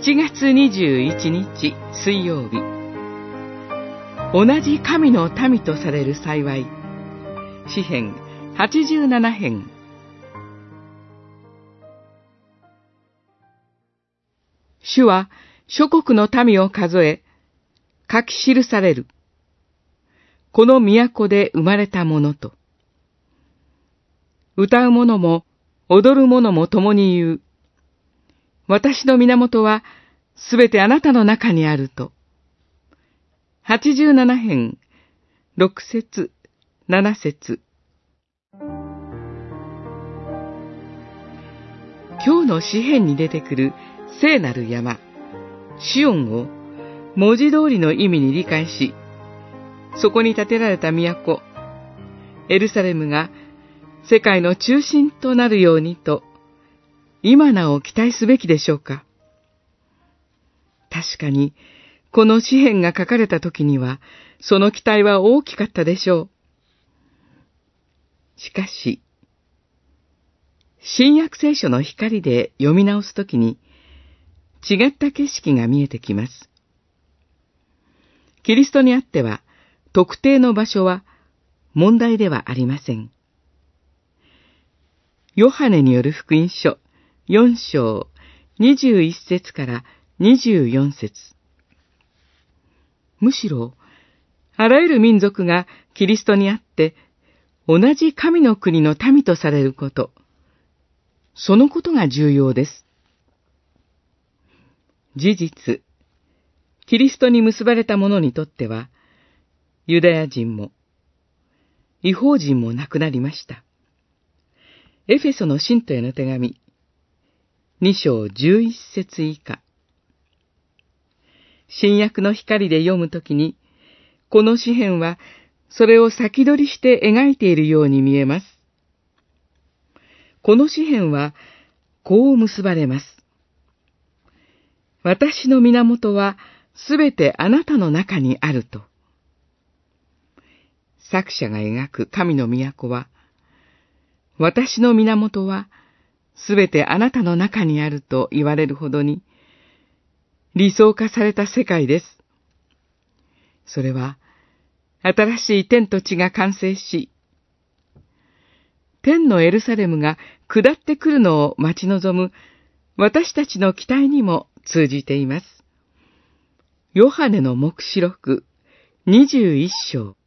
7月21日水曜日。同じ神の民とされる幸い詩編87編。主は諸国の民を数え書き記される。この都で生まれたものと。歌う者も踊る者も共に言う。私の源はすべてあなたの中にあると。87編、6節、7節。今日の詩篇に出てくる聖なる山、シオンを文字通りの意味に理解し、そこに建てられた都、エルサレムが世界の中心となるようにと今なお期待すべきでしょうか？確かに、この詩篇が書かれた時には、その期待は大きかったでしょう。しかし、新約聖書の光で読み直すときに、違った景色が見えてきます。キリストにあっては、特定の場所は問題ではありません。ヨハネによる福音書4章21節から24節むしろ、あらゆる民族がキリストにあって、同じ神の国の民とされること、そのことが重要です。事実、キリストに結ばれた者にとっては、ユダヤ人も、違法人も亡くなりました。エフェソの信徒への手紙、二章十一節以下。新約の光で読むときに、この詩篇はそれを先取りして描いているように見えます。この詩篇はこう結ばれます。私の源はすべてあなたの中にあると。作者が描く神の都は、私の源はすべてあなたの中にあると言われるほどに、理想化された世界です。それは、新しい天と地が完成し、天のエルサレムが下ってくるのを待ち望む私たちの期待にも通じています。ヨハネの目視録21章